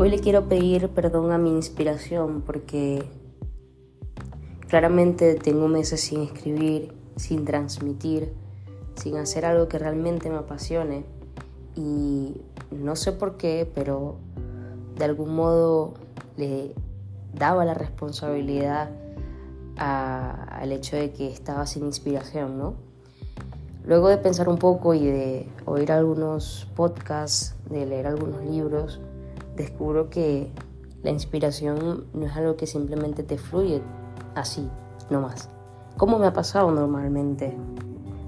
Hoy le quiero pedir perdón a mi inspiración porque claramente tengo meses sin escribir, sin transmitir, sin hacer algo que realmente me apasione y no sé por qué, pero de algún modo le daba la responsabilidad al hecho de que estaba sin inspiración, ¿no? Luego de pensar un poco y de oír algunos podcasts, de leer algunos libros, descubro que la inspiración no es algo que simplemente te fluye así, no más. Como me ha pasado normalmente.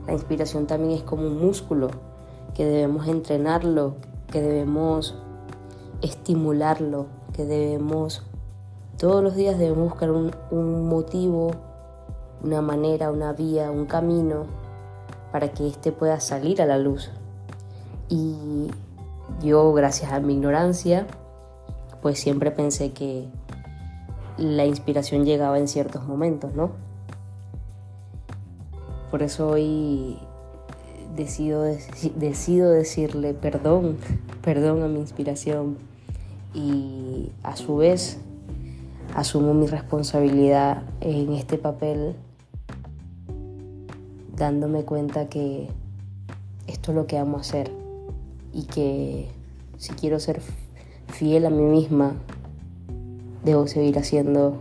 La inspiración también es como un músculo que debemos entrenarlo, que debemos estimularlo, que debemos todos los días debemos buscar un, un motivo, una manera, una vía, un camino para que éste pueda salir a la luz. Y yo, gracias a mi ignorancia, pues siempre pensé que la inspiración llegaba en ciertos momentos, ¿no? Por eso hoy decido, decido decirle perdón, perdón a mi inspiración y a su vez asumo mi responsabilidad en este papel dándome cuenta que esto es lo que amo hacer y que si quiero ser fiel a mí misma, debo seguir haciendo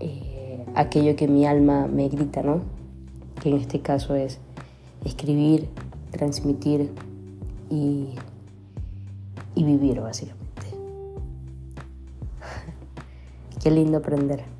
eh, aquello que mi alma me grita, ¿no? Que en este caso es escribir, transmitir y, y vivir, básicamente. Qué lindo aprender.